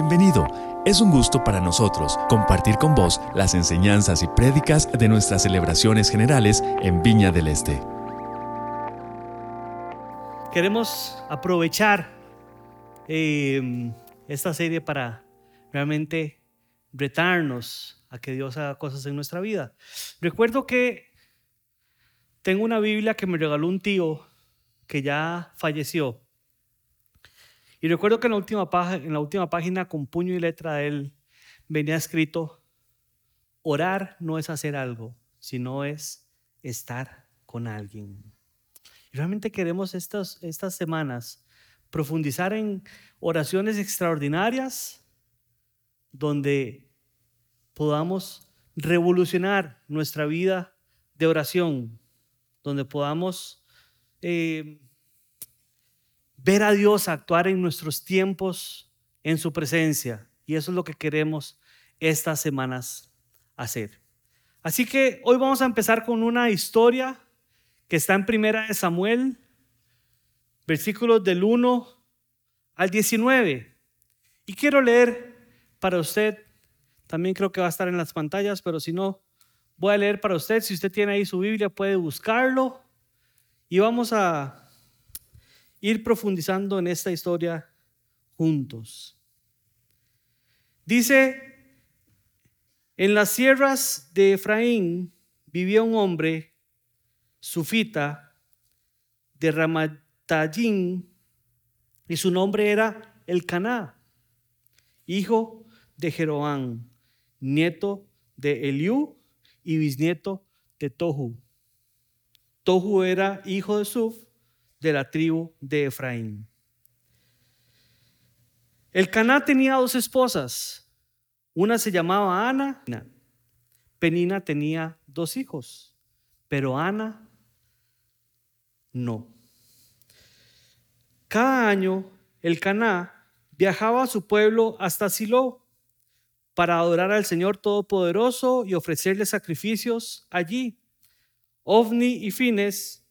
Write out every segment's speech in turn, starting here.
Bienvenido. Es un gusto para nosotros compartir con vos las enseñanzas y prédicas de nuestras celebraciones generales en Viña del Este. Queremos aprovechar eh, esta serie para realmente retarnos a que Dios haga cosas en nuestra vida. Recuerdo que tengo una Biblia que me regaló un tío que ya falleció. Y recuerdo que en la última, en la última página, con puño y letra de él, venía escrito, orar no es hacer algo, sino es estar con alguien. Y realmente queremos estas, estas semanas profundizar en oraciones extraordinarias donde podamos revolucionar nuestra vida de oración, donde podamos eh, ver a Dios actuar en nuestros tiempos en su presencia. Y eso es lo que queremos estas semanas hacer. Así que hoy vamos a empezar con una historia que está en Primera de Samuel, versículos del 1 al 19. Y quiero leer para usted, también creo que va a estar en las pantallas, pero si no, voy a leer para usted. Si usted tiene ahí su Biblia, puede buscarlo. Y vamos a ir profundizando en esta historia juntos. Dice, en las sierras de Efraín vivía un hombre, sufita, de Ramatayín, y su nombre era Elcaná, hijo de Jeroán, nieto de Eliú y bisnieto de Tohu. Tohu era hijo de Suf, de la tribu de Efraín. El Caná tenía dos esposas. Una se llamaba Ana. Penina tenía dos hijos, pero Ana no. Cada año el Caná viajaba a su pueblo hasta Silo para adorar al Señor Todopoderoso y ofrecerle sacrificios allí. Ovni y Fines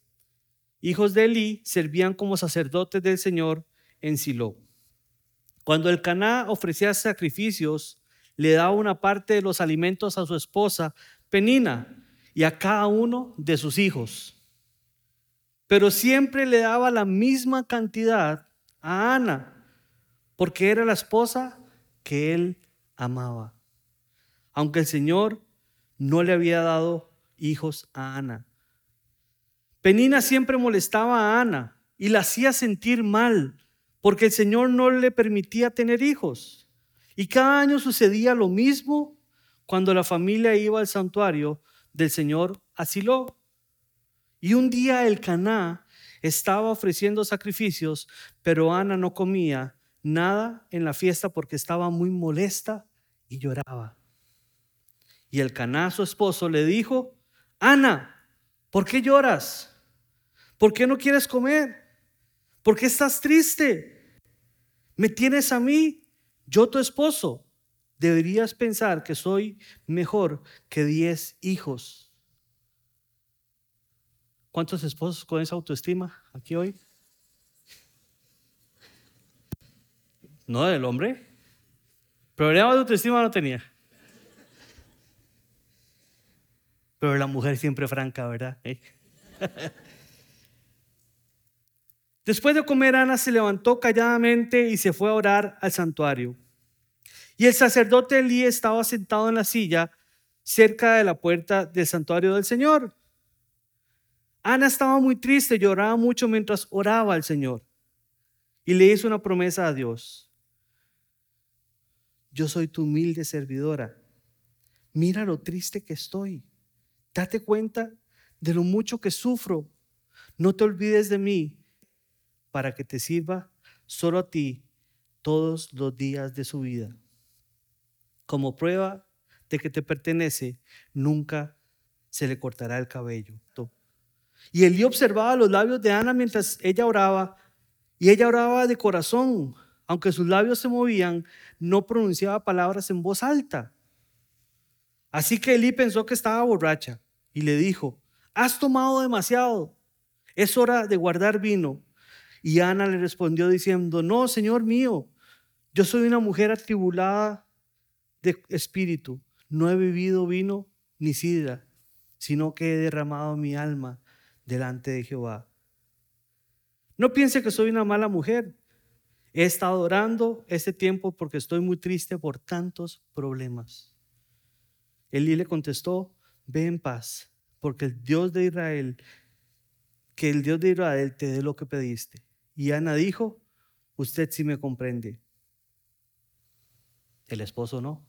hijos de Eli, servían como sacerdotes del Señor en Silo. Cuando el Caná ofrecía sacrificios, le daba una parte de los alimentos a su esposa Penina y a cada uno de sus hijos. Pero siempre le daba la misma cantidad a Ana, porque era la esposa que él amaba. Aunque el Señor no le había dado hijos a Ana. Penina siempre molestaba a Ana y la hacía sentir mal porque el Señor no le permitía tener hijos. Y cada año sucedía lo mismo cuando la familia iba al santuario del Señor Asiló. Y un día el Caná estaba ofreciendo sacrificios, pero Ana no comía nada en la fiesta porque estaba muy molesta y lloraba. Y el Caná, su esposo, le dijo, Ana, ¿por qué lloras? ¿Por qué no quieres comer? ¿Por qué estás triste? ¿Me tienes a mí? Yo tu esposo. Deberías pensar que soy mejor que diez hijos. ¿Cuántos esposos con esa autoestima aquí hoy? No del hombre. Problema de autoestima no tenía. Pero la mujer siempre franca, ¿verdad? Después de comer, Ana se levantó calladamente y se fue a orar al santuario. Y el sacerdote Elí estaba sentado en la silla cerca de la puerta del santuario del Señor. Ana estaba muy triste, lloraba mucho mientras oraba al Señor. Y le hizo una promesa a Dios. Yo soy tu humilde servidora. Mira lo triste que estoy. Date cuenta de lo mucho que sufro. No te olvides de mí para que te sirva solo a ti todos los días de su vida. Como prueba de que te pertenece, nunca se le cortará el cabello. Y Elí observaba los labios de Ana mientras ella oraba, y ella oraba de corazón, aunque sus labios se movían, no pronunciaba palabras en voz alta. Así que Elí pensó que estaba borracha y le dijo, has tomado demasiado, es hora de guardar vino. Y Ana le respondió diciendo, no, Señor mío, Yo soy una mujer atribulada de espíritu. No he bebido vino ni sidra, sino que he derramado mi alma delante de Jehová. No piense que soy una mala mujer. He estado orando este tiempo porque estoy muy triste por tantos problemas. Elí le contestó, ve en paz, porque el Dios de Israel, que el Dios de Israel te dé lo que pediste. Y Ana dijo, usted sí me comprende. El esposo no.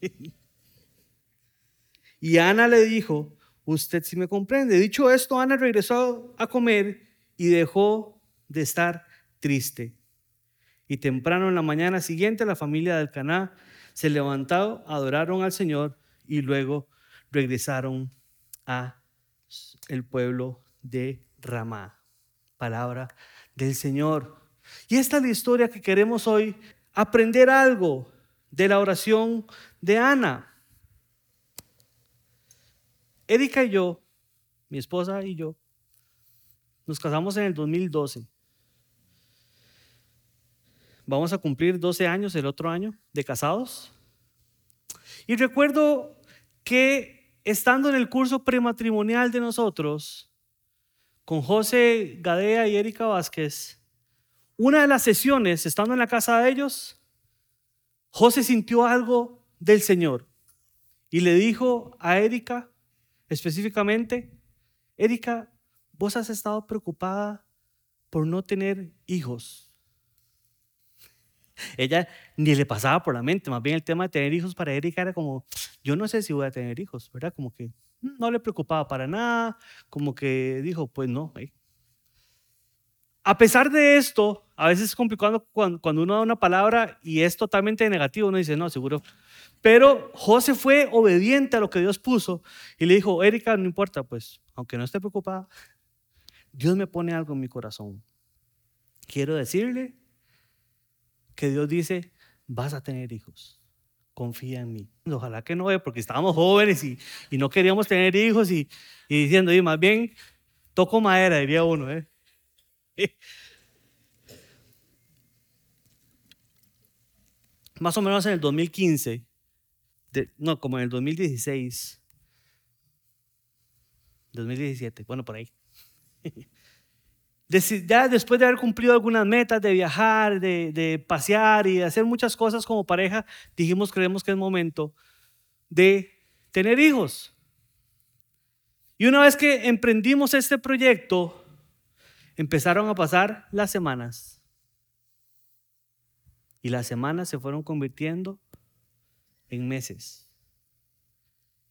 y Ana le dijo, usted sí me comprende. Dicho esto, Ana regresó a comer y dejó de estar triste. Y temprano en la mañana siguiente la familia del Caná se levantó, adoraron al Señor y luego regresaron a el pueblo de Ramá. Palabra del Señor. Y esta es la historia que queremos hoy aprender algo de la oración de Ana. Erika y yo, mi esposa y yo, nos casamos en el 2012. Vamos a cumplir 12 años el otro año de casados. Y recuerdo que estando en el curso prematrimonial de nosotros, con José Gadea y Erika Vázquez, una de las sesiones, estando en la casa de ellos, José sintió algo del Señor y le dijo a Erika, específicamente, Erika, vos has estado preocupada por no tener hijos. Ella ni le pasaba por la mente, más bien el tema de tener hijos para Erika era como, yo no sé si voy a tener hijos, ¿verdad? Como que no le preocupaba para nada, como que dijo, pues no. A pesar de esto, a veces es complicado cuando, cuando uno da una palabra y es totalmente negativo, uno dice, no, seguro pero José fue obediente a lo que Dios puso y le dijo, Erika, no importa, pues, aunque no esté preocupada, Dios me pone algo en mi corazón. Quiero decirle que Dios dice, vas a tener hijos, confía en mí. Ojalá que no, porque estábamos jóvenes y, no queríamos tener hijos y, diciendo, y más bien, toco madera, diría uno. ¿eh? Más o menos en el 2015, no, como en el 2016, 2017, bueno, por ahí. Ya después de haber cumplido algunas metas de viajar, de, de, pasear y de hacer muchas cosas como pareja, dijimos, creemos que es momento de tener hijos. Y una vez que emprendimos este proyecto, empezaron a pasar las semanas. Y las semanas se fueron convirtiendo en meses.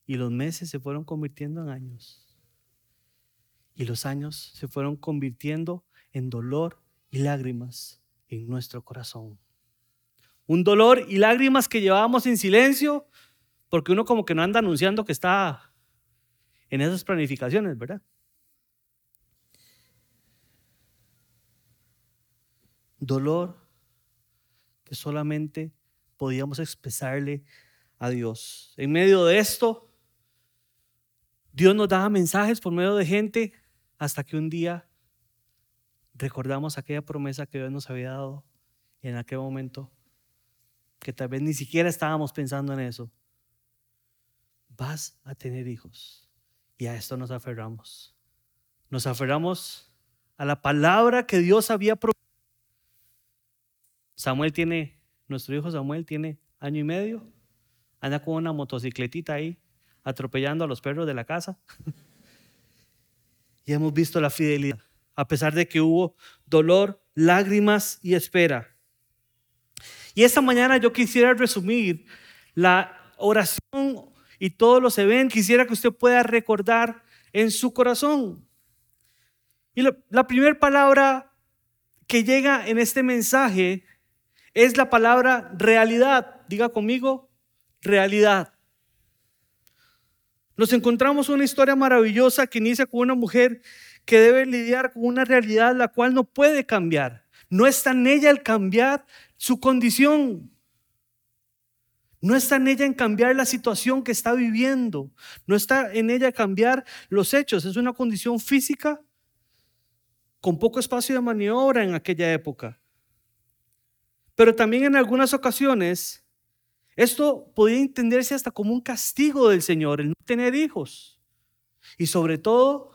Y los meses se fueron convirtiendo en años. Y los años se fueron convirtiendo en dolor y lágrimas en nuestro corazón. Un dolor y lágrimas que llevábamos en silencio porque uno como que no anda anunciando que está en esas planificaciones, ¿verdad? Dolor que solamente podíamos expresarle a Dios. En medio de esto, Dios nos daba mensajes por medio de gente hasta que un día recordamos aquella promesa que Dios nos había dado en aquel momento, que tal vez ni siquiera estábamos pensando en eso. Vas a tener hijos. Y a esto nos aferramos. Nos aferramos a la palabra que Dios había prometido. Samuel tiene, nuestro hijo Samuel tiene año y medio anda con una motocicletita ahí, atropellando a los perros de la casa. y hemos visto la fidelidad, a pesar de que hubo dolor, lágrimas y espera. Y esta mañana yo quisiera resumir la oración y todos los eventos. Quisiera que usted pueda recordar en su corazón. Y la primera palabra que llega en este mensaje es la palabra realidad. Diga conmigo, realidad. Nos encontramos una historia maravillosa que inicia con una mujer que debe lidiar con una realidad la cual no puede cambiar. No está en ella el cambiar su condición. No está en ella en cambiar la situación que está viviendo. No está en ella cambiar los hechos. Es una condición física con poco espacio de maniobra en aquella época. Pero también en algunas ocasiones esto podía entenderse hasta como un castigo del Señor, el no tener hijos. Y sobre todo,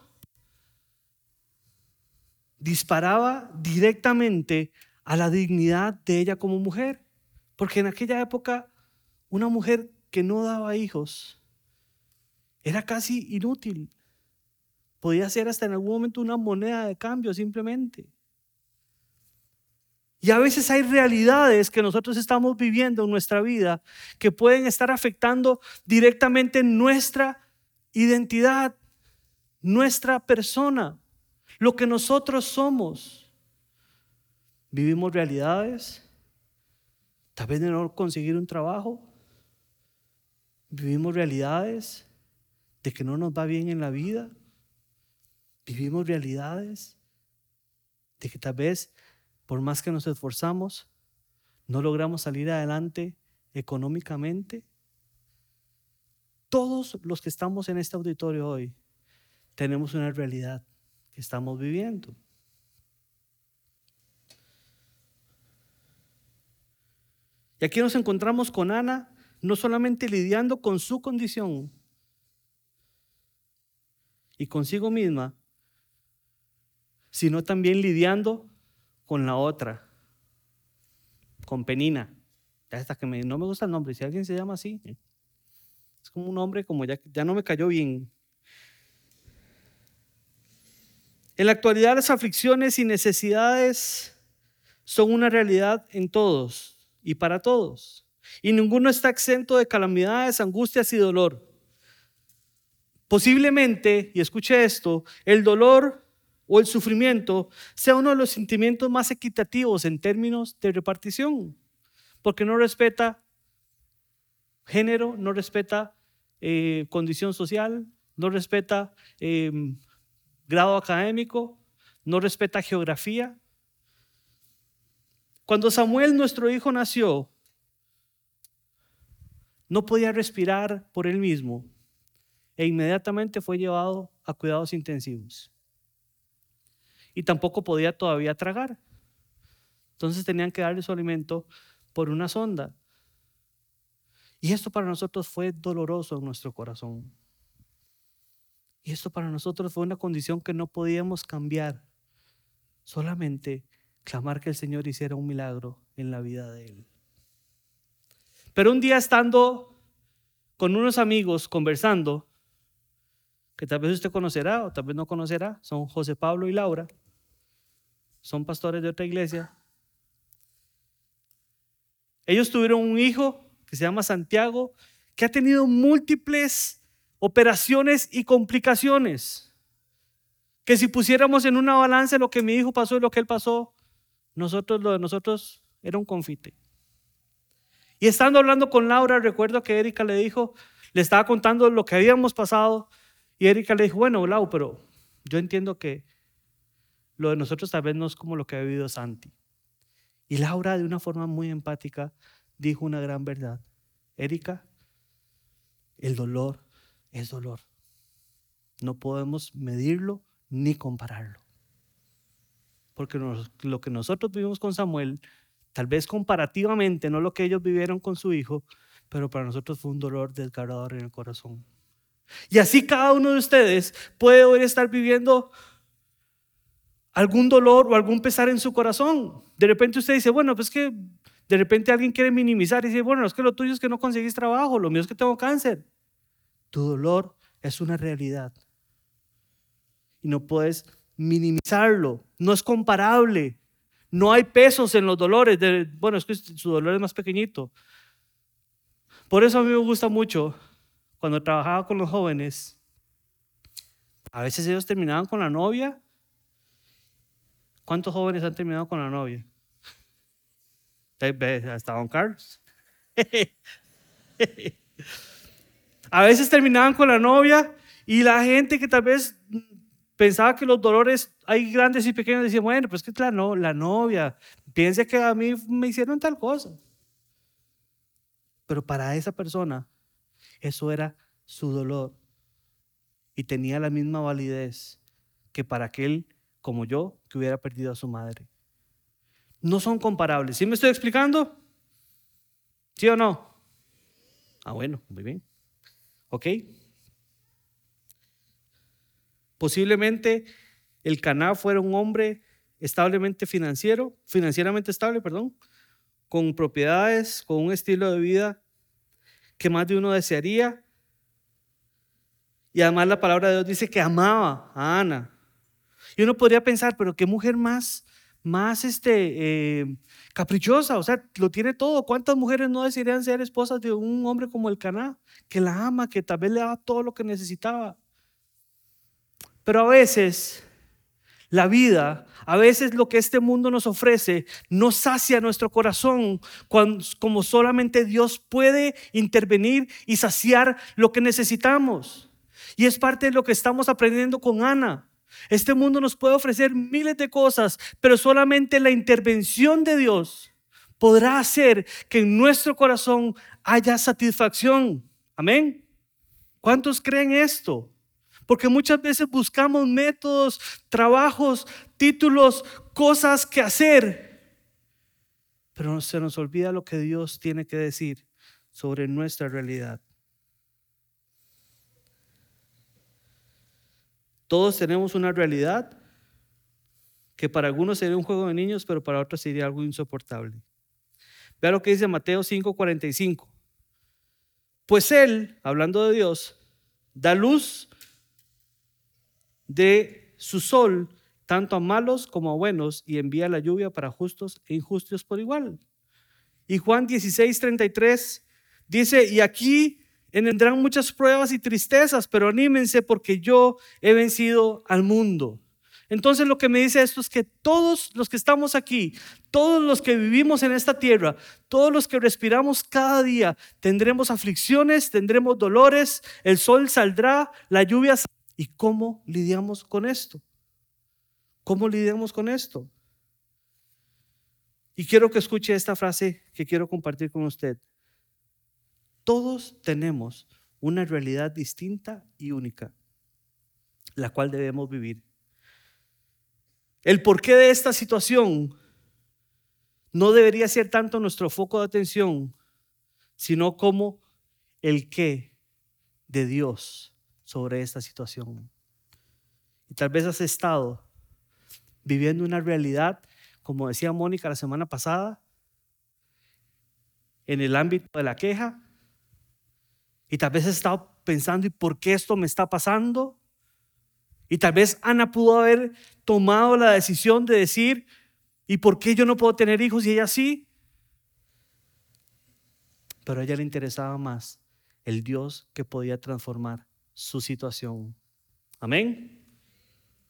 disparaba directamente a la dignidad de ella como mujer. Porque en aquella época, una mujer que no daba hijos era casi inútil. Podía ser hasta en algún momento una moneda de cambio simplemente. Y a veces hay realidades que nosotros estamos viviendo en nuestra vida que pueden estar afectando directamente nuestra identidad, nuestra persona, lo que nosotros somos. Vivimos realidades, tal vez de no conseguir un trabajo. Vivimos realidades de que no nos va bien en la vida. Vivimos realidades de que tal vez por más que nos esforzamos, no logramos salir adelante económicamente. Todos los que estamos en este auditorio hoy tenemos una realidad que estamos viviendo. Y aquí nos encontramos con Ana, no solamente lidiando con su condición y consigo misma, sino también lidiando con la otra, con Penina. Hasta que no me gusta el nombre, si alguien se llama así, es como un nombre como ya, ya no me cayó bien. En la actualidad las aflicciones y necesidades son una realidad en todos y para todos. Y ninguno está exento de calamidades, angustias y dolor. Posiblemente, y escuche esto, el dolor o el sufrimiento sea uno de los sentimientos más equitativos en términos de repartición, porque no respeta género, no respeta eh, condición social, no respeta em, grado académico, no respeta geografía. Cuando Samuel, nuestro hijo, nació, no podía respirar por él mismo e inmediatamente fue llevado a cuidados intensivos y tampoco podía todavía tragar. Entonces tenían que darle su alimento por una sonda. Y esto para nosotros fue doloroso en nuestro corazón. Y esto para nosotros fue una condición que no podíamos cambiar. Solamente clamar que el Señor hiciera un milagro en la vida de él. Pero un día estando con unos amigos conversando, que tal vez usted conocerá o tal vez no conocerá, son José Pablo y Laura son pastores de otra iglesia. Ellos tuvieron un hijo que se llama Santiago, que ha tenido múltiples operaciones y complicaciones. Que si pusiéramos en una balanza lo que mi hijo pasó y lo que él pasó, nosotros lo de nosotros era un confite. Y estando hablando con Laura, recuerdo que Erika le dijo, le estaba contando lo que habíamos pasado, y Erika le dijo, bueno, Lau, pero yo entiendo que lo de nosotros tal vez no es como lo que ha vivido Santi. Y Laura, de una forma muy empática, dijo una gran verdad. Erika, el dolor es dolor. No podemos medirlo ni compararlo. Porque lo que nosotros vivimos con Samuel, tal vez comparativamente, no lo que ellos vivieron con su hijo, pero para nosotros fue un dolor desgarrador en el corazón. Y así cada uno de ustedes puede hoy estar viviendo algún dolor o algún pesar en su corazón. De repente usted dice, bueno, pues que de repente alguien quiere minimizar y dice, bueno, es que lo tuyo es que no conseguís trabajo, lo mío es que tengo cáncer. Tu dolor es una realidad. Y no puedes minimizarlo, no es comparable. No hay pesos en los dolores. De, bueno, es que su dolor es más pequeñito. Por eso a mí me gusta mucho cuando trabajaba con los jóvenes. A veces ellos terminaban con la novia ¿Cuántos jóvenes han terminado con la novia? Hasta Don Carlos. A veces terminaban con la novia y la gente que tal vez pensaba que los dolores hay grandes y pequeños decía, bueno, pues que la, la novia, piense que a mí me hicieron tal cosa. Pero para esa persona eso era su dolor y tenía la misma validez que para aquel como yo, que hubiera perdido a su madre. No son comparables. ¿Sí me estoy explicando? ¿Sí o no? Ah, bueno, muy bien. ¿Ok? Posiblemente el Caná fuera un hombre establemente financiero, financieramente estable, perdón, con propiedades, con un estilo de vida que más de uno desearía. Y además la palabra de Dios dice que amaba a Ana. Y uno podría pensar, pero qué mujer más, más este, eh, caprichosa, o sea, lo tiene todo. ¿Cuántas mujeres no desearían ser esposas de un hombre como el Caná, que la ama, que tal vez le daba todo lo que necesitaba? Pero a veces la vida, a veces lo que este mundo nos ofrece, no sacia nuestro corazón como solamente Dios puede intervenir y saciar lo que necesitamos. Y es parte de lo que estamos aprendiendo con Ana. Este mundo nos puede ofrecer miles de cosas, pero solamente la intervención de Dios podrá hacer que en nuestro corazón haya satisfacción. Amén. ¿Cuántos creen esto? Porque muchas veces buscamos métodos, trabajos, títulos, cosas que hacer. Pero se nos olvida lo que Dios tiene que decir sobre nuestra realidad. Todos tenemos una realidad que para algunos sería un juego de niños, pero para otros sería algo insoportable. Vea lo que dice Mateo 5:45. Pues Él, hablando de Dios, da luz de su sol tanto a malos como a buenos y envía la lluvia para justos e injustos por igual. Y Juan 16, 33 dice, y aquí vendrán muchas pruebas y tristezas, pero anímense porque yo he vencido al mundo. Entonces lo que me dice esto es que todos los que estamos aquí, todos los que vivimos en esta tierra, todos los que respiramos cada día, tendremos aflicciones, tendremos dolores, el sol saldrá, la lluvia saldrá ¿Y cómo lidiamos con esto? ¿Cómo lidiamos con esto? Y quiero que escuche esta frase que quiero compartir con usted. Todos tenemos una realidad distinta y única, la cual debemos vivir. El porqué de esta situación no debería ser tanto nuestro foco de atención, sino como el qué de Dios sobre esta situación. Y tal vez has estado viviendo una realidad, como decía Mónica la semana pasada, en el ámbito de la queja. Y tal vez has estado pensando, ¿y por qué esto me está pasando? Y tal vez Ana pudo haber tomado la decisión de decir, ¿y por qué yo no puedo tener hijos y ella sí? Pero a ella le interesaba más el Dios que podía transformar su situación. Amén.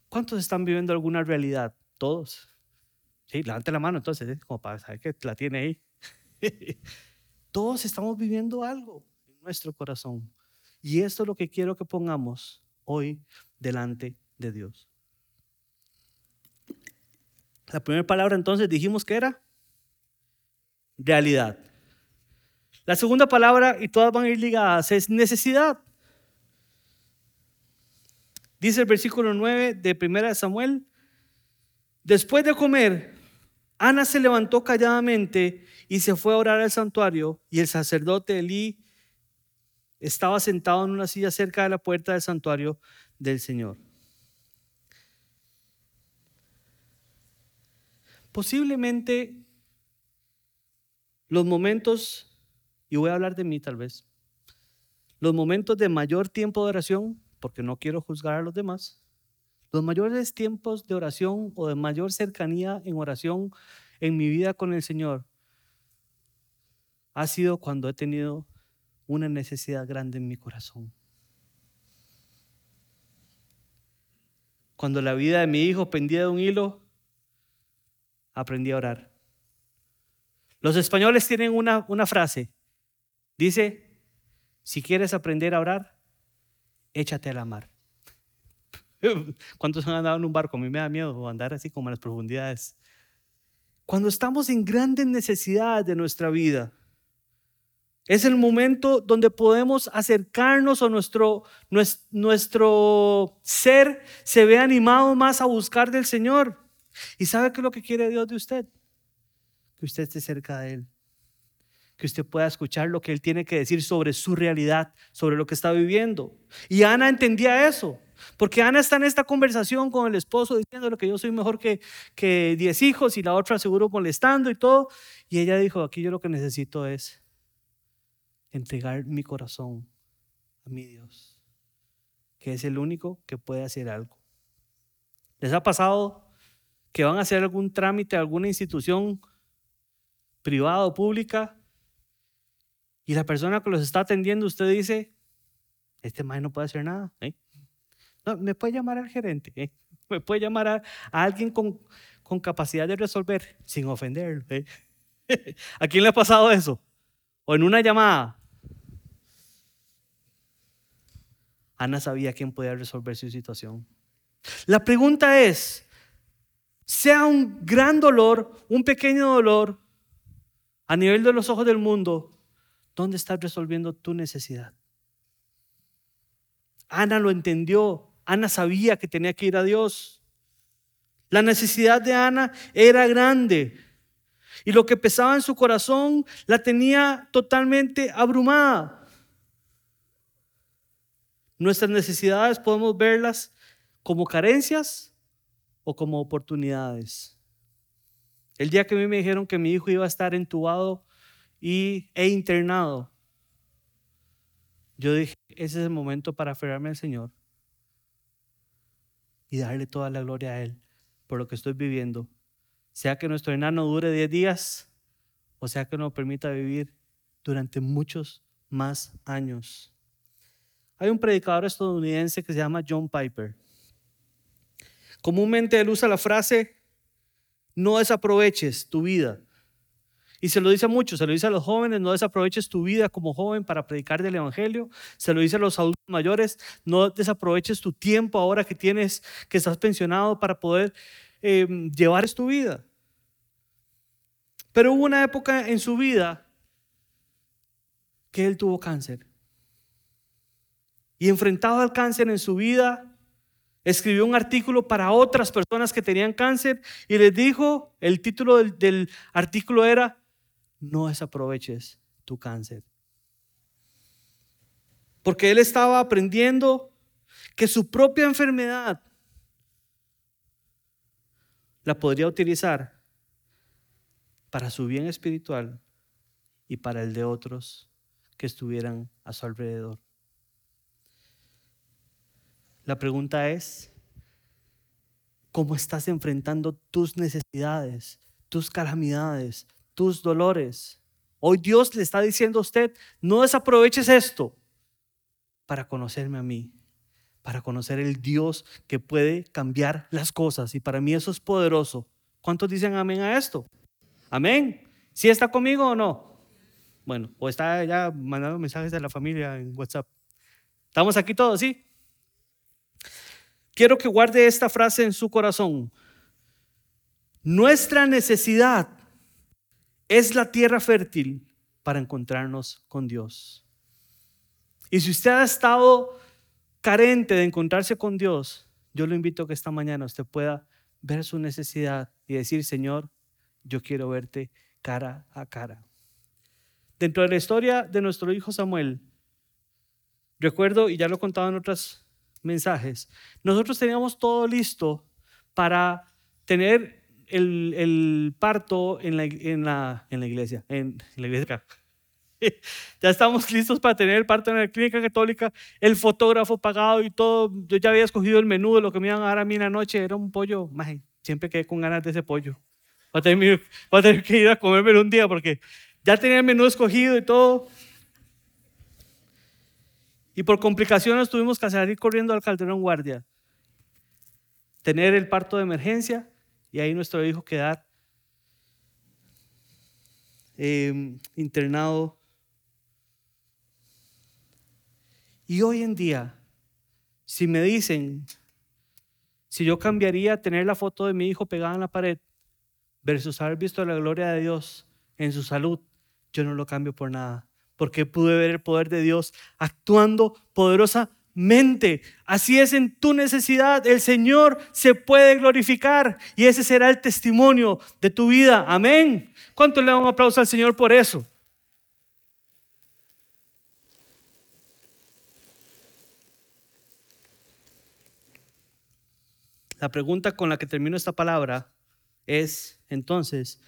¿Cuántos están viviendo alguna realidad? Todos. Sí, levante la mano entonces, ¿eh? como para saber que la tiene ahí. Todos estamos viviendo algo en nuestro corazón. Y esto es lo que quiero que pongamos hoy delante de Dios. La primera palabra entonces dijimos que era realidad. La segunda palabra, y todas van a ir ligadas, es necesidad. Dice el versículo 9 de 1 Samuel, después de comer, Ana se levantó calladamente y se fue a orar al santuario y el sacerdote Elí estaba sentado en una silla cerca de la puerta del santuario del Señor. Posiblemente los momentos, y voy a hablar de mí tal vez, los momentos de mayor tiempo de oración porque no quiero juzgar a los demás, los mayores tiempos de oración o de mayor cercanía en oración en mi vida con el Señor ha sido cuando he tenido una necesidad grande en mi corazón. Cuando la vida de mi hijo pendía de un hilo, aprendí a orar. Los españoles tienen una, una frase. Dice, si quieres aprender a orar, échate a la mar. ¿Cuántos han andado en un barco? A mí me da miedo andar así como en las profundidades. Cuando estamos en grandes necesidades de nuestra vida, es el momento donde podemos acercarnos o nuestro, nuestro ser se ve animado más a buscar del Señor. ¿Y sabe qué es lo que quiere Dios de usted? que usted esté cerca de Él, que usted pueda escuchar lo que Él tiene que decir sobre su realidad, sobre lo que está viviendo. Y Ana entendía eso, porque Ana está en esta conversación con el esposo diciéndole que yo soy mejor que, que diez hijos y la otra seguro molestando y todo. Y ella dijo, aquí yo lo que necesito es entregar mi corazón a mi Dios, que es el único que puede hacer algo. ¿Les ha pasado que van a hacer algún trámite a alguna institución privada o pública y la persona que los está atendiendo, usted dice, este maestro no puede hacer nada. ¿eh? No, me puede llamar al gerente, ¿eh? me puede llamar a, alguien con, con, capacidad de resolver sin ofenderlo. ¿eh? ¿A quién le ha pasado eso? O en una llamada. Ana sabía quién podía resolver su situación. La pregunta es, sea un gran dolor, un pequeño dolor, a nivel de los ojos del mundo, ¿dónde estás resolviendo tu necesidad? Ana lo entendió, Ana sabía que tenía que ir a Dios. La necesidad de Ana era grande y lo que pesaba en su corazón la tenía totalmente abrumada. Nuestras necesidades podemos verlas como carencias o como oportunidades. El día que a mí me dijeron que mi hijo iba a estar entubado y, e internado, yo dije, ese es el momento para aferrarme al Señor y darle toda la gloria a Él por lo que estoy viviendo. Sea que nuestro enano dure 10 días o sea que nos permita vivir durante muchos más años. Hay un predicador estadounidense que se llama John Piper. Comúnmente él usa la frase, no desaproveches tu vida. Y se lo dice a muchos, se lo dice a los jóvenes, no desaproveches tu vida como joven para predicar del Evangelio. Se lo dice a los adultos mayores, no desaproveches tu tiempo ahora que tienes, que estás pensionado para poder eh, llevar tu vida. Pero hubo una época en su vida que él tuvo cáncer. Y enfrentado al cáncer en su vida, escribió un artículo para otras personas que tenían cáncer y les dijo, el título del, artículo era, no desaproveches tu cáncer. Porque él estaba aprendiendo que su propia enfermedad la podría utilizar para su bien espiritual y para el de otros que estuvieran a su alrededor. La pregunta es, ¿cómo estás enfrentando tus necesidades, tus calamidades, tus dolores? Hoy Dios le está diciendo a usted, no desaproveches esto para conocerme a mí, para conocer el Dios que puede cambiar las cosas. Y para mí eso es poderoso. ¿Cuántos dicen amén a esto? Amén. ¿Sí está conmigo o no? Bueno, o está ya mandando mensajes de la familia en WhatsApp. ¿Estamos aquí todos, sí? Quiero que guarde esta frase en su corazón. Nuestra necesidad es la tierra fértil para encontrarnos con Dios. Y si usted ha estado carente de encontrarse con Dios, yo lo invito a que esta mañana usted pueda ver su necesidad y decir, Señor, yo quiero verte cara a cara. Dentro de la historia de nuestro hijo Samuel, recuerdo, y ya lo he contado en otras mensajes. Nosotros teníamos todo listo para tener el, parto en la, en, la, en la, iglesia, en, la iglesia. ya estamos listos para tener el parto en la clínica católica, el fotógrafo pagado y todo. Yo ya había escogido el menú de lo que me iban a dar a mí en la noche, era un pollo. siempre quedé con ganas de ese pollo. Voy a, tener, voy a tener que ir a comérmelo un día porque ya tenía el menú escogido y todo. Y por complicaciones tuvimos que salir corriendo al Calderón Guardia, tener el parto de emergencia y ahí nuestro hijo quedar em, internado. Y hoy en día, si me dicen, si yo cambiaría tener la foto de mi hijo pegada en la pared versus haber visto la gloria de Dios en su salud, yo no lo cambio por nada porque pude ver el poder de Dios actuando poderosamente mente. Así es en tu necesidad. El Señor se puede glorificar y ese será el testimonio de tu vida. Amén. ¿Cuánto le dan un aplauso al Señor por eso? La pregunta con la que termino esta palabra es, entonces,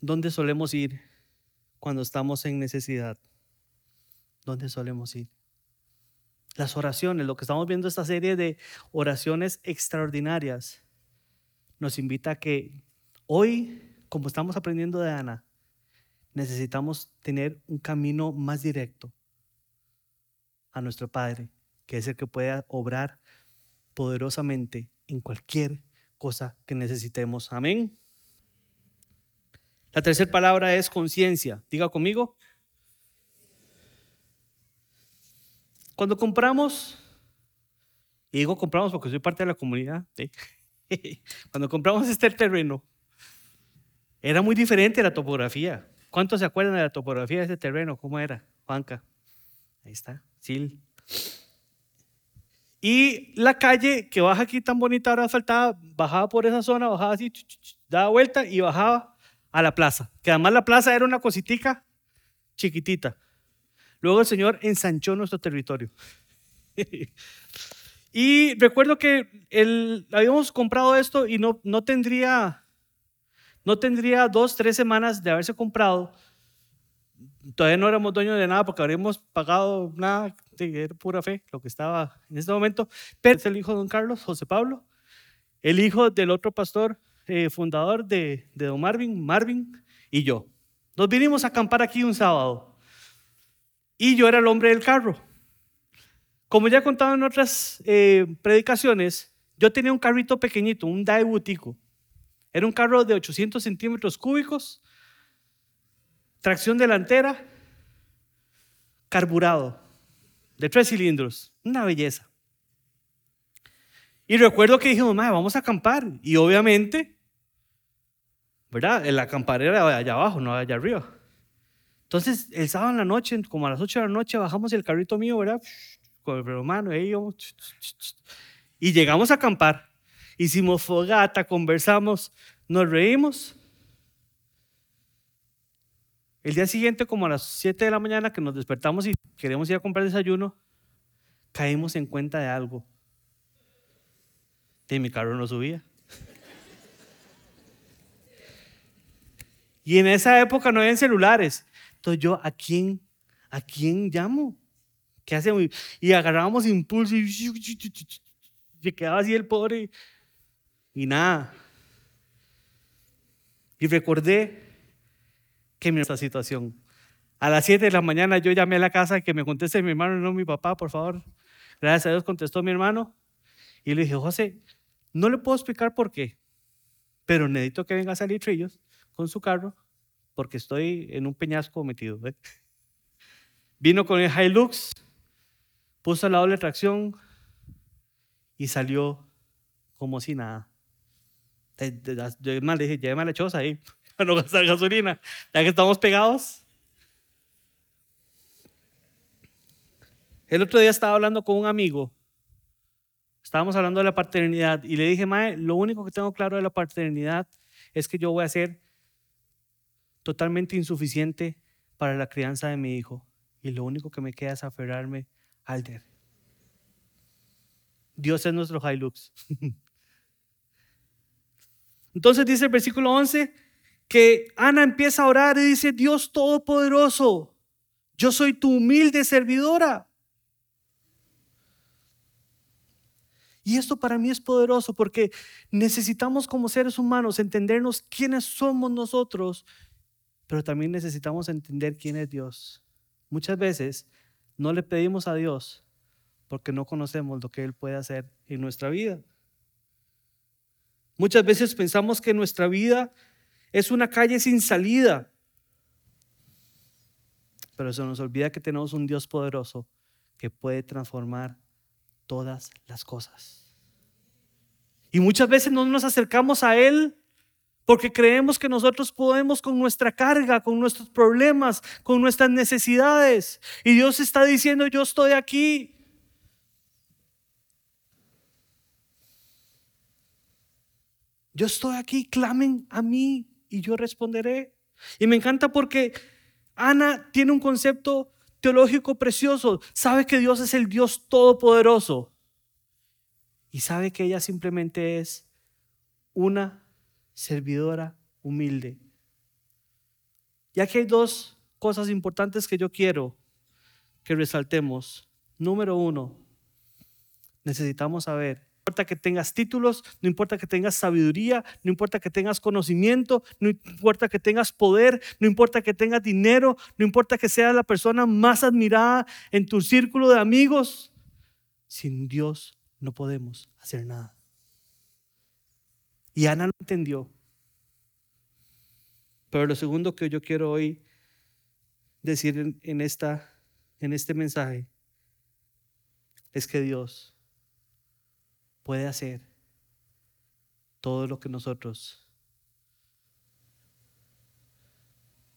¿dónde solemos ir cuando estamos en necesidad? ¿Dónde solemos ir? Las oraciones, lo que estamos viendo esta serie de oraciones extraordinarias, nos invita a que hoy, como estamos aprendiendo de Ana, necesitamos tener un camino más directo a nuestro Padre, que es el que pueda obrar poderosamente en cualquier cosa que necesitemos. Amén. La tercera palabra es conciencia. Diga conmigo. Cuando compramos, y digo compramos porque soy parte de la comunidad, cuando compramos este terreno, era muy diferente la topografía. ¿Cuántos se acuerdan de la topografía de este terreno? ¿Cómo era? Juanca. Ahí está. Sil. Y la calle que baja aquí tan bonita, ahora asfaltada, bajaba por esa zona, bajaba así, daba vuelta y bajaba a la plaza. Que además la plaza era una cositica chiquitita. Luego el Señor ensanchó nuestro territorio. y recuerdo que el, habíamos comprado esto y no, no, tendría, no tendría dos, tres semanas de haberse comprado todavía no éramos dueños de nada porque habríamos pagado nada, era pura fe lo que estaba en este momento. Pero es el hijo de don Carlos, José Pablo, el hijo del otro pastor eh, fundador de, de don Marvin, Marvin y yo. Nos vinimos a acampar aquí un sábado y yo era el hombre del carro. Como ya he contado en otras eh, predicaciones, yo tenía un carrito pequeñito, un Daewoo Era un carro de 800 centímetros cúbicos tracción delantera, carburado, de tres cilindros, una belleza. Y recuerdo que dijimos, vamos a acampar. Y obviamente, ¿verdad? La acamparera era allá abajo, no allá arriba. Entonces, el sábado en la noche, como a las 8 de la noche, bajamos el carrito mío, ¿verdad? Con el hermano, y llegamos a acampar. Hicimos fogata, conversamos, nos reímos el día siguiente, como a las 7 de la mañana, que nos despertamos y queremos ir a comprar desayuno, caímos en cuenta de algo. Y mi carro no subía. Y en esa época no había celulares. Entonces yo, ¿a quién, a quién llamo? ¿Qué hacemos? Y agarrábamos impulso y se quedaba así el pobre. Y nada. Y recordé que esta situación. A las 7 de la mañana yo llamé a la casa que me conteste mi hermano, no mi papá, por favor. Gracias a Dios contestó mi hermano. Y le dije, José, no le puedo explicar por qué, pero necesito que venga a salir Trillos con su carro porque estoy en un peñasco metido. Vino con el Hilux, puso la doble tracción y salió como si nada. Yo le dije, llévame a la choza ahí para no gastar gasolina, ya que estamos pegados. El otro día estaba hablando con un amigo, estábamos hablando de la paternidad y le dije, Mae, lo único que tengo claro de la paternidad es que yo voy a ser totalmente insuficiente para la crianza de mi hijo y lo único que me queda es aferrarme al de Dios es nuestro Hilux. Entonces dice el versículo 11, que Ana empieza a orar y dice, Dios Todopoderoso, yo soy tu humilde servidora. Y esto para mí es poderoso porque necesitamos como seres humanos entendernos quiénes somos nosotros, pero también necesitamos entender quién es Dios. Muchas veces no le pedimos a Dios porque no conocemos lo que Él puede hacer en nuestra vida. Muchas veces pensamos que nuestra vida es una calle sin salida. Pero se nos olvida que tenemos un Dios poderoso que puede transformar todas las cosas. Y muchas veces no nos acercamos a Él porque creemos que nosotros podemos con nuestra carga, con nuestros problemas, con nuestras necesidades. Y Dios está diciendo, yo estoy aquí. Yo estoy aquí, clamen a mí y yo responderé. Y me encanta porque Ana tiene un concepto teológico precioso. Sabe que Dios es el Dios todopoderoso. Y sabe que ella simplemente es una servidora humilde. Y aquí hay dos cosas importantes que yo quiero que resaltemos. Número uno, necesitamos saber no importa que tengas títulos, no importa que tengas sabiduría, no importa que tengas conocimiento, no importa que tengas poder, no importa que tengas dinero, no importa que seas la persona más admirada en tu círculo de amigos. Sin Dios no podemos hacer nada. Y Ana no entendió. Pero lo segundo que yo quiero hoy decir en, esta, en este mensaje es que Dios puede hacer todo lo que nosotros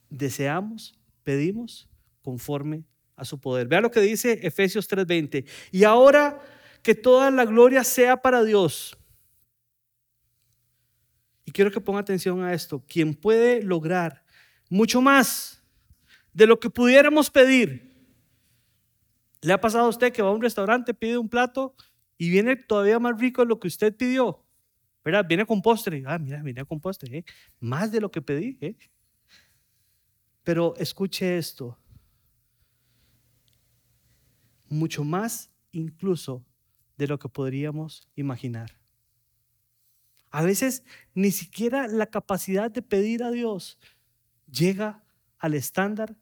deseamos, pedimos, conforme a su poder. Vea lo que dice Efesios 3:20. Y ahora que toda la gloria sea para Dios. Y quiero que ponga atención a esto. Quien puede lograr mucho más de lo que pudiéramos pedir. ¿Le ha pasado a usted que va a un restaurante, pide un plato y viene todavía más rico de lo que usted pidió. ¿Verdad? Viene con postre. Ah, mira, viene con postre. ¿eh? Más de lo que pedí. ¿eh? Pero escuche esto. Mucho más incluso de lo que podríamos imaginar. A veces ni siquiera la capacidad de pedir a Dios llega al estándar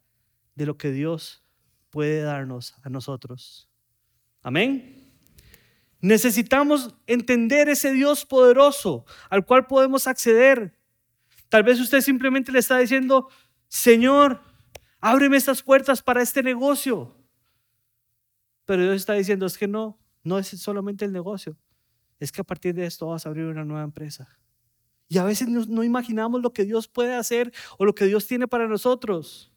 de lo que Dios puede darnos a nosotros. Amén. Necesitamos entender ese Dios poderoso al cual podemos acceder. Tal vez usted simplemente le está diciendo, Señor, ábreme estas puertas para este negocio. Pero Dios está diciendo, es que no, no es solamente el negocio, es que a partir de esto vas a abrir una nueva empresa. Y a veces no, imaginamos lo que Dios puede hacer o lo que Dios tiene para nosotros.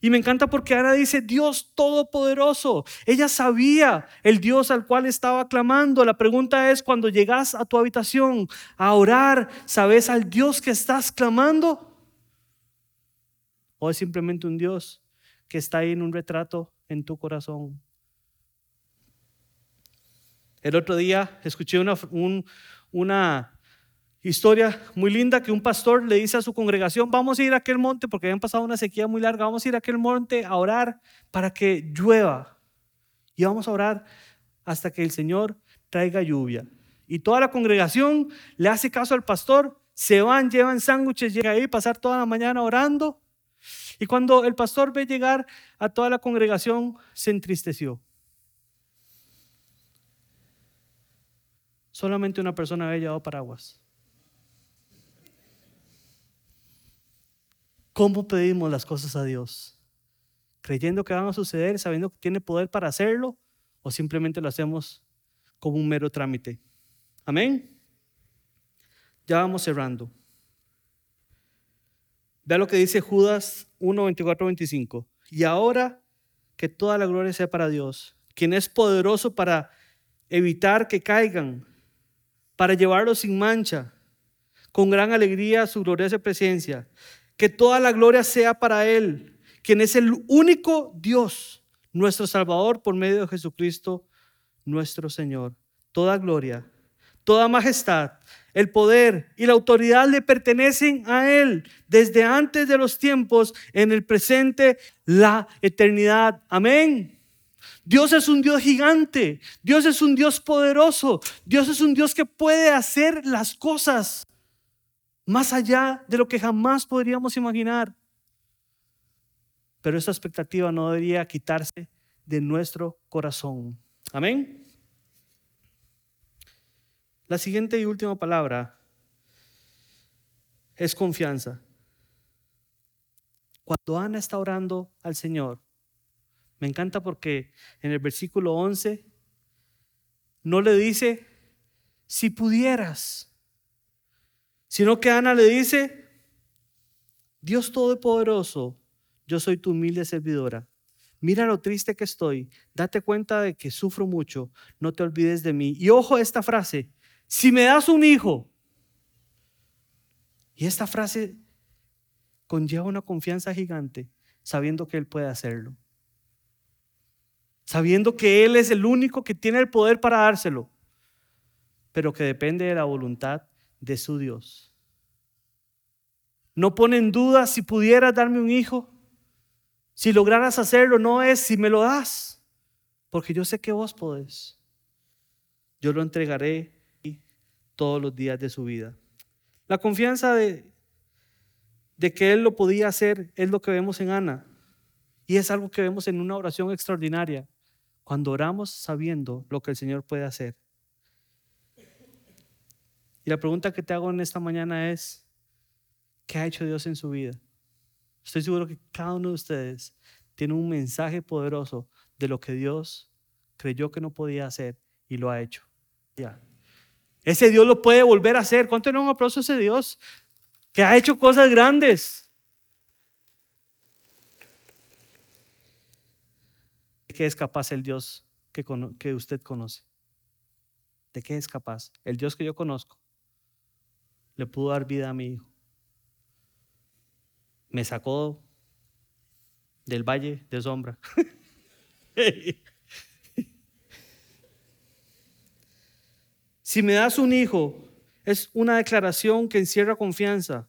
Y me encanta porque Ana dice, Dios Todopoderoso. Ella sabía el Dios al cual estaba clamando. La pregunta es, cuando llegas a tu habitación a orar, ¿sabes al Dios que estás clamando? ¿O es simplemente un Dios que está ahí en un retrato en tu corazón? El otro día escuché una, una Historia muy linda que un pastor le dice a su congregación, vamos a ir a aquel monte porque habían pasado una sequía muy larga, vamos a ir a aquel monte a orar para que llueva. Y vamos a orar hasta que el Señor traiga lluvia. Y toda la congregación le hace caso al pastor, se van, llevan sándwiches, llega ahí, pasar toda la mañana orando. Y cuando el pastor ve llegar a toda la congregación, se entristeció. Solamente una persona había llevado paraguas. ¿Cómo pedimos las cosas a Dios? ¿Creyendo que van a suceder, sabiendo que tiene poder para hacerlo? ¿O simplemente lo hacemos como un mero trámite? Amén. Ya vamos cerrando. Vea lo que dice Judas 1, 24, 25. Y ahora que toda la gloria sea para Dios, quien es poderoso para evitar que caigan, para llevarlos sin mancha, con gran alegría a su gloriosa presencia que toda la gloria sea para Él, quien es el único Dios, nuestro Salvador por medio de Jesucristo, nuestro Señor. Toda gloria, toda majestad, el poder y la autoridad le pertenecen a Él desde antes de los tiempos, en el presente, la eternidad. Amén. Dios es un Dios gigante, Dios es un Dios poderoso, Dios es un Dios que puede hacer las cosas más allá de lo que jamás podríamos imaginar. Pero esa expectativa no debería quitarse de nuestro corazón. Amén. La siguiente y última palabra es confianza. Cuando Ana está orando al Señor, me encanta porque en el versículo 11 no le dice, si pudieras, sino que Ana le dice, Dios Todopoderoso, yo soy tu humilde servidora. Mira lo triste que estoy, date cuenta de que sufro mucho, no te olvides de mí. Y ojo a esta frase, si me das un hijo, Y esta frase conlleva una confianza gigante, sabiendo que Él puede hacerlo. Sabiendo que Él es el único que tiene el poder para dárselo, pero que depende de la voluntad de su Dios. No pone en duda si pudieras darme un hijo, si lograras hacerlo, no es si me lo das, porque yo sé que vos podés. Yo lo entregaré todos los días de su vida. La confianza de, de que Él lo podía hacer es lo que vemos en Ana. Y es algo que vemos en una oración extraordinaria, cuando oramos sabiendo lo que el Señor puede hacer. Y la pregunta que te hago en esta mañana es, ¿qué ha hecho Dios en su vida? Estoy seguro que cada uno de ustedes tiene un mensaje poderoso de lo que Dios creyó que no podía hacer y lo ha hecho. Ya. Ese Dios lo puede volver a hacer. ¿Cuánto un aplauso ese Dios que ha hecho cosas grandes? Qué es capaz el Dios que, que usted conoce? ¿De qué es capaz? El Dios que yo conozco le pudo dar vida a mi hijo. Me sacó del valle de sombra. si me das un hijo, es una declaración que encierra confianza.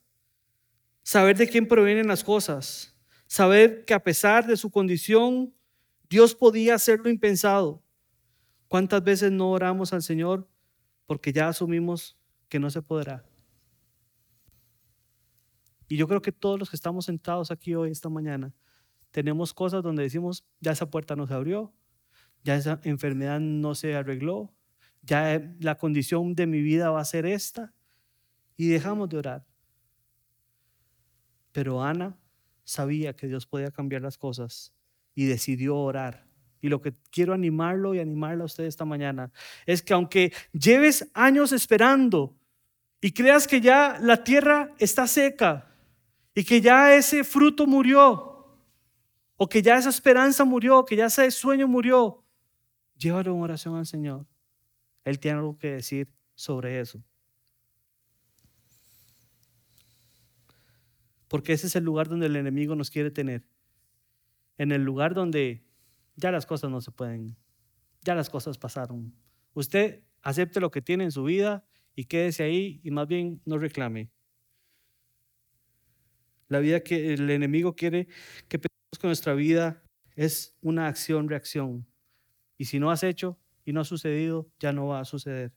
Saber de quién provienen las cosas. Saber que a pesar de su condición, Dios podía hacer lo impensado. ¿Cuántas veces no oramos al Señor porque ya asumimos que no se podrá? Y yo creo que todos los que estamos sentados aquí hoy, esta mañana, tenemos cosas donde decimos, ya esa puerta no se abrió, ya esa enfermedad no se arregló, ya la condición de mi vida va a ser esta, y dejamos de orar. Pero Ana sabía que Dios podía cambiar las cosas y decidió orar. Y lo que quiero animarlo y animarla a usted esta mañana es que aunque lleves años esperando y creas que ya la tierra está seca, y que ya ese fruto murió, o que ya esa esperanza murió, que ya ese sueño murió, llévalo en oración al Señor. Él tiene algo que decir sobre eso. Porque ese es el lugar donde el enemigo nos quiere tener. En el lugar donde ya las cosas no se pueden, ya las cosas pasaron. Usted acepte lo que tiene en su vida y quédese ahí y más bien no reclame. La vida que el enemigo quiere que pensemos que nuestra vida es una acción-reacción. Y si no has hecho y no ha sucedido, ya no va a suceder.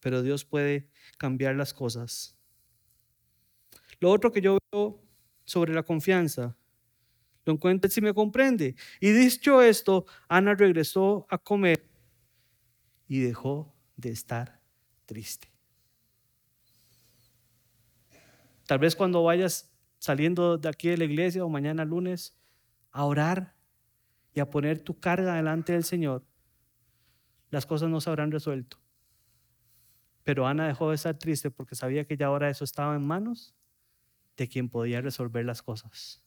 Pero Dios puede cambiar las cosas. Lo otro que yo veo sobre la confianza, lo encuentro si me comprende. Y dicho esto, Ana regresó a comer y dejó de estar triste. Tal vez cuando vayas saliendo de aquí de la iglesia o mañana lunes a orar y a poner tu carga delante del Señor, las cosas no se habrán resuelto. Pero Ana dejó de estar triste porque sabía que ya ahora eso estaba en manos de quien podía resolver las cosas.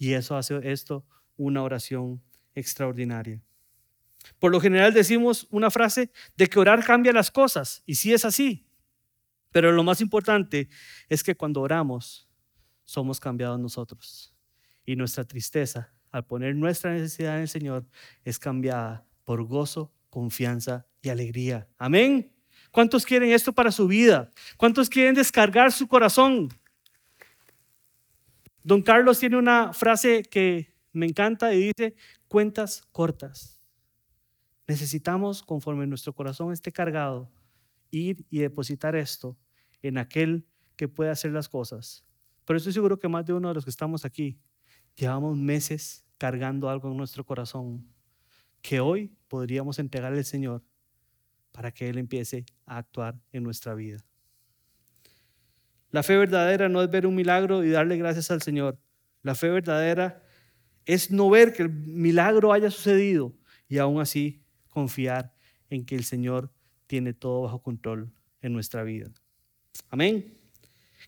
Y eso hace esto una oración extraordinaria. Por lo general decimos una frase de que orar cambia las cosas, y sí es así. Pero lo más importante es que cuando oramos, somos cambiados nosotros. Y nuestra tristeza, al poner nuestra necesidad en el Señor, es cambiada por gozo, confianza y alegría. Amén. ¿Cuántos quieren esto para su vida? ¿Cuántos quieren descargar su corazón? Don Carlos tiene una frase que me encanta y dice, cuentas cortas. Necesitamos, conforme nuestro corazón esté cargado, ir y depositar esto en aquel que puede hacer las cosas pero estoy seguro que más de uno de los que estamos aquí llevamos meses cargando algo en nuestro corazón que hoy podríamos entregarle al Señor para que Él empiece a actuar en nuestra vida. La fe verdadera no es ver un milagro y darle gracias al Señor. La fe verdadera es no ver que el milagro haya sucedido y aún así confiar en que el Señor tiene todo bajo control en nuestra vida. Amén.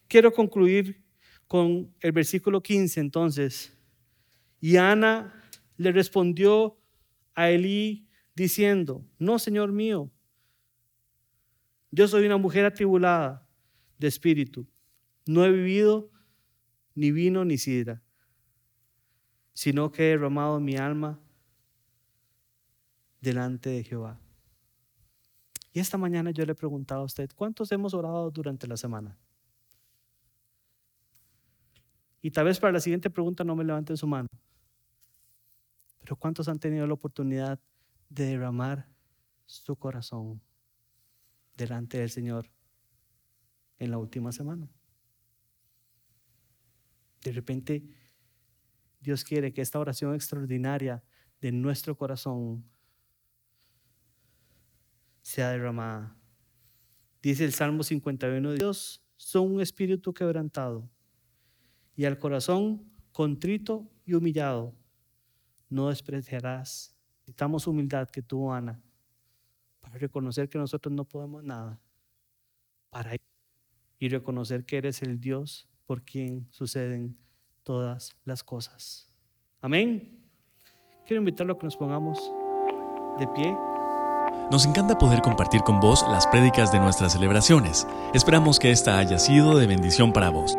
Quiero concluir con el versículo 15 entonces. Y Ana le respondió a Elí diciendo, no, Señor mío, yo soy una mujer atribulada de espíritu. No he vivido ni vino ni sidra, sino que he derramado mi alma delante de Jehová. Y esta mañana yo le he preguntado a usted, ¿cuántos hemos orado durante la semana? Y tal vez para la siguiente pregunta no me levanten su mano. Pero ¿cuántos han tenido la oportunidad de derramar su corazón delante del Señor en la última semana? De repente, Dios quiere que esta oración extraordinaria de nuestro corazón sea derramada. Dice el Salmo 51, Dios son un espíritu quebrantado y al corazón contrito y humillado no despreciarás. Necesitamos humildad que tú, Ana, para reconocer que nosotros no podemos nada, para y reconocer que eres el Dios por quien suceden todas las cosas. Amén. Quiero invitarlo a que nos pongamos de pie. Nos encanta poder compartir con vos las prédicas de nuestras celebraciones. Esperamos que esta haya sido de bendición para vos.